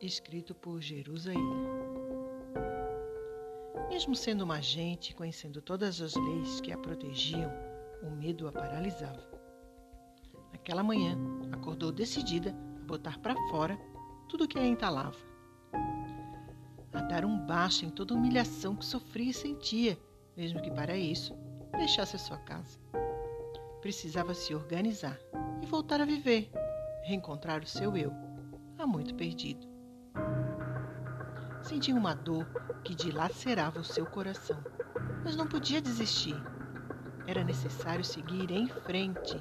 escrito por Jerusalém. Mesmo sendo uma agente e conhecendo todas as leis que a protegiam, o medo a paralisava. Naquela manhã, acordou decidida a botar para fora tudo o que a entalava. A dar um baixo em toda a humilhação que sofria e sentia, mesmo que para isso deixasse a sua casa. Precisava se organizar e voltar a viver, reencontrar o seu eu, há muito perdido. Sentia uma dor que dilacerava o seu coração, mas não podia desistir. Era necessário seguir em frente.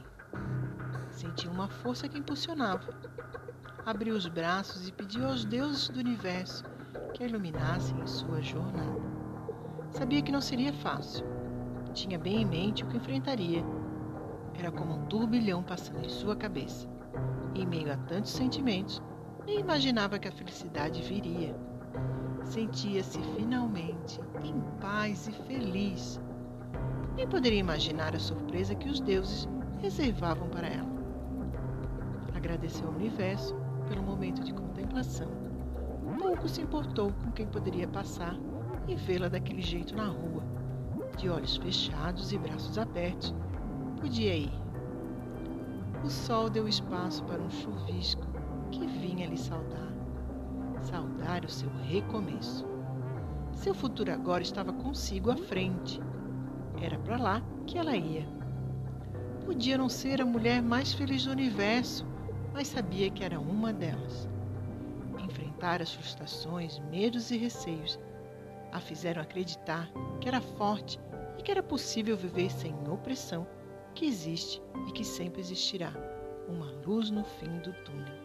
Sentia uma força que impulsionava. Abriu os braços e pediu aos deuses do universo que a iluminassem em sua jornada. Sabia que não seria fácil. Tinha bem em mente o que enfrentaria. Era como um turbilhão passando em sua cabeça. Em meio a tantos sentimentos, nem imaginava que a felicidade viria. Sentia-se finalmente em paz e feliz. Nem poderia imaginar a surpresa que os deuses reservavam para ela. Agradeceu ao universo pelo momento de contemplação. Pouco se importou com quem poderia passar e vê-la daquele jeito na rua, de olhos fechados e braços abertos. Podia ir. O sol deu espaço para um chuvisco que vinha lhe saudar. Saudar o seu recomeço. Seu futuro agora estava consigo à frente. Era para lá que ela ia. Podia não ser a mulher mais feliz do universo, mas sabia que era uma delas. Enfrentar as frustrações, medos e receios a fizeram acreditar que era forte e que era possível viver sem opressão que existe e que sempre existirá uma luz no fim do túnel.